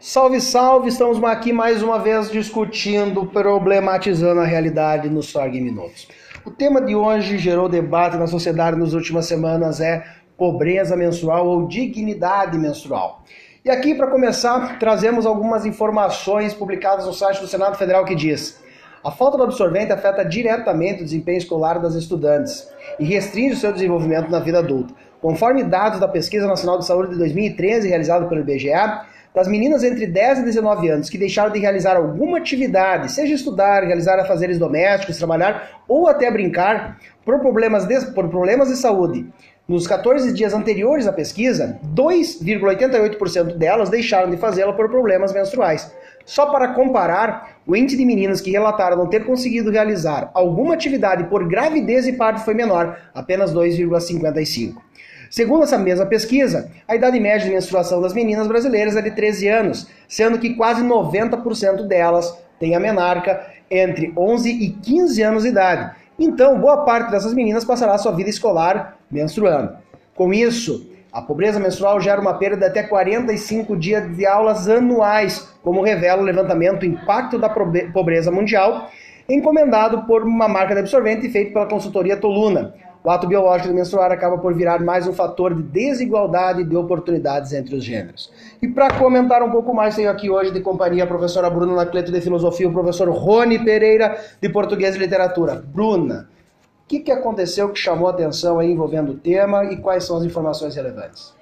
Salve, salve! Estamos aqui mais uma vez discutindo, problematizando a realidade nos Sorg Minutos. O tema de hoje gerou debate na sociedade nas últimas semanas é pobreza menstrual ou dignidade menstrual. E aqui, para começar, trazemos algumas informações publicadas no site do Senado Federal que diz: a falta do absorvente afeta diretamente o desempenho escolar das estudantes e restringe o seu desenvolvimento na vida adulta. Conforme dados da Pesquisa Nacional de Saúde de 2013, realizada pelo IBGE, das meninas entre 10 e 19 anos que deixaram de realizar alguma atividade, seja estudar, realizar afazeres domésticos, trabalhar ou até brincar, por problemas de, por problemas de saúde, nos 14 dias anteriores à pesquisa, 2,88% delas deixaram de fazê-la por problemas menstruais. Só para comparar, o índice de meninas que relataram não ter conseguido realizar alguma atividade por gravidez e parto foi menor, apenas 2,55. Segundo essa mesma pesquisa, a idade média de menstruação das meninas brasileiras é de 13 anos, sendo que quase 90% delas têm a menarca entre 11 e 15 anos de idade. Então, boa parte dessas meninas passará sua vida escolar menstruando. Com isso, a pobreza menstrual gera uma perda de até 45 dias de aulas anuais, como revela o levantamento Impacto da Pobreza Mundial, encomendado por uma marca de absorvente feito pela consultoria Toluna. O ato biológico de menstruar acaba por virar mais um fator de desigualdade de oportunidades entre os gêneros. E para comentar um pouco mais, tenho aqui hoje de companhia a professora Bruna Nacleto de Filosofia e o professor Rony Pereira de Português e Literatura. Bruna, o que, que aconteceu que chamou a atenção aí envolvendo o tema e quais são as informações relevantes?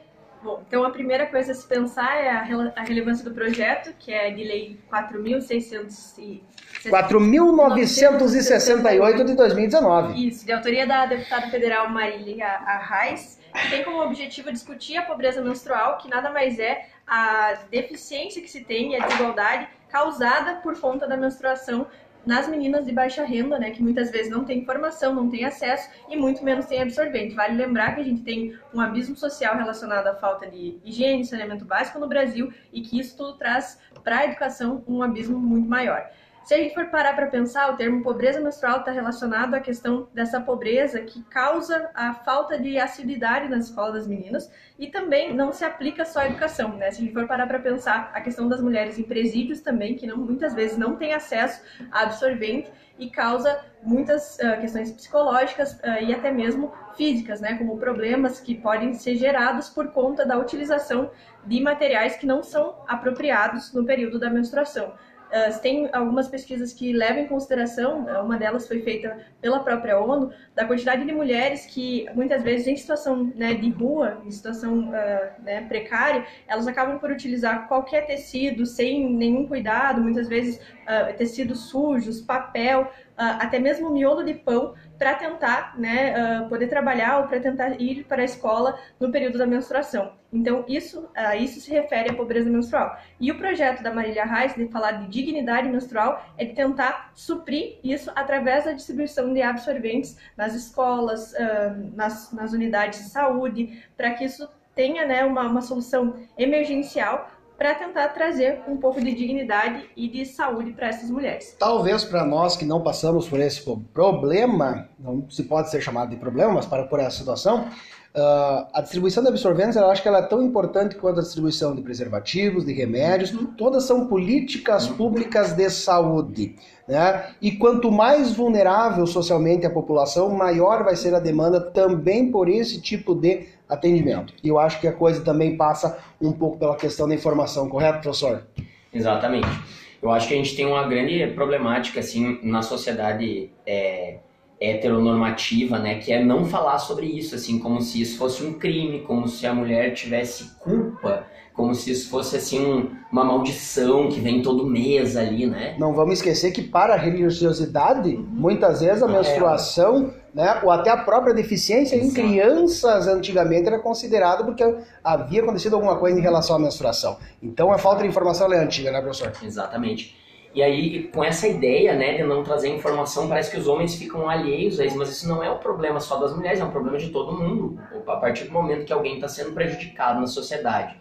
Bom, então a primeira coisa a se pensar é a, a relevância do projeto, que é de lei 4.600 4.968 de 2019. Isso, de autoria da deputada federal Marília Arraes, que tem como objetivo discutir a pobreza menstrual, que nada mais é a deficiência que se tem e a desigualdade causada por conta da menstruação nas meninas de baixa renda, né, que muitas vezes não têm informação, não têm acesso e muito menos têm absorvente. Vale lembrar que a gente tem um abismo social relacionado à falta de higiene saneamento básico no Brasil e que isso tudo traz para a educação um abismo muito maior. Se a gente for parar para pensar, o termo pobreza menstrual está relacionado à questão dessa pobreza que causa a falta de assiduidade nas escolas das meninas e também não se aplica só à educação, né? Se a gente for parar para pensar, a questão das mulheres em presídios também, que não, muitas vezes não têm acesso a absorvente e causa muitas uh, questões psicológicas uh, e até mesmo físicas, né, como problemas que podem ser gerados por conta da utilização de materiais que não são apropriados no período da menstruação. Uh, tem algumas pesquisas que levam em consideração, ah, uma delas foi feita pela própria ONU, da quantidade de mulheres que muitas vezes em situação né, de rua, em situação uh, né, precária, elas acabam por utilizar qualquer tecido sem nenhum cuidado, muitas vezes uh, tecidos sujos, papel, até mesmo miolo de pão, para tentar né, poder trabalhar ou para tentar ir para a escola no período da menstruação. Então, isso, uh, isso se refere à pobreza menstrual. E o projeto da Marília Reis, de falar de dignidade menstrual, é de tentar suprir isso através da distribuição de absorventes nas escolas, uh, nas, nas unidades de saúde, para que isso tenha né, uma, uma solução emergencial para tentar trazer um pouco de dignidade e de saúde para essas mulheres. Talvez para nós que não passamos por esse problema, não se pode ser chamado de problema, mas para por essa situação, uh, a distribuição de absorventes, eu acho que ela é tão importante quanto a distribuição de preservativos, de remédios, uhum. todas são políticas públicas de saúde. Né? E quanto mais vulnerável socialmente a população, maior vai ser a demanda também por esse tipo de atendimento. E eu acho que a coisa também passa um pouco pela questão da informação, correto, professor? Exatamente. Eu acho que a gente tem uma grande problemática assim na sociedade é, heteronormativa, né, que é não falar sobre isso, assim, como se isso fosse um crime, como se a mulher tivesse culpa como se isso fosse assim um, uma maldição que vem todo mês ali, né? Não vamos esquecer que para a religiosidade, muitas vezes a menstruação, é. né, ou até a própria deficiência Exato. em crianças antigamente era considerado porque havia acontecido alguma coisa em relação à menstruação. Então a falta de informação é antiga, né, professor? Exatamente. E aí, com essa ideia, né, de não trazer informação, parece que os homens ficam alheios a isso, mas isso não é um problema só das mulheres, é um problema de todo mundo. A partir do momento que alguém está sendo prejudicado na sociedade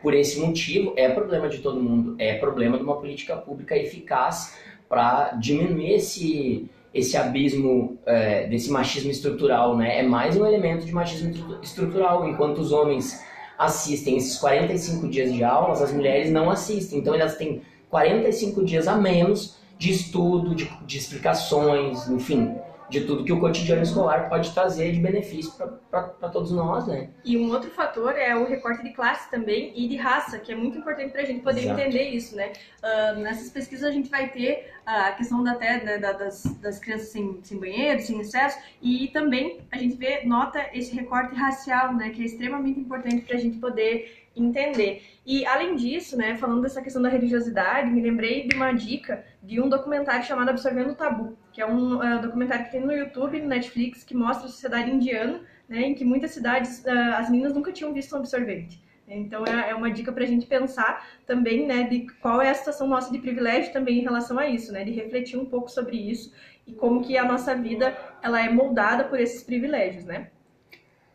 por esse motivo, é problema de todo mundo, é problema de uma política pública eficaz para diminuir esse, esse abismo é, desse machismo estrutural, né? É mais um elemento de machismo estrutural, enquanto os homens assistem esses 45 dias de aulas, as mulheres não assistem. Então elas têm 45 dias a menos de estudo, de, de explicações, enfim, de tudo que o cotidiano escolar pode trazer de benefício para todos nós, né? E um outro fator é o recorte de classe também e de raça, que é muito importante para a gente poder Exato. entender isso, né? Uh, nessas pesquisas a gente vai ter a questão da, até, né, das, das crianças sem, sem banheiro, sem acesso, e também a gente vê, nota esse recorte racial, né? Que é extremamente importante para a gente poder entender. E além disso, né, falando dessa questão da religiosidade, me lembrei de uma dica de um documentário chamado Absorvendo o Tabu, que é um uh, documentário que tem no YouTube, no Netflix, que mostra a sociedade indiana, né, em que muitas cidades uh, as meninas nunca tinham visto um absorvente. Então é, é uma dica para a gente pensar também, né, de qual é a situação nossa de privilégio também em relação a isso, né, de refletir um pouco sobre isso e como que a nossa vida ela é moldada por esses privilégios, né?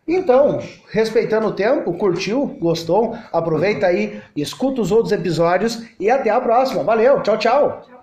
Então, respeitando o tempo, curtiu, gostou? Aproveita aí, escuta os outros episódios e até a próxima. Valeu, tchau, tchau.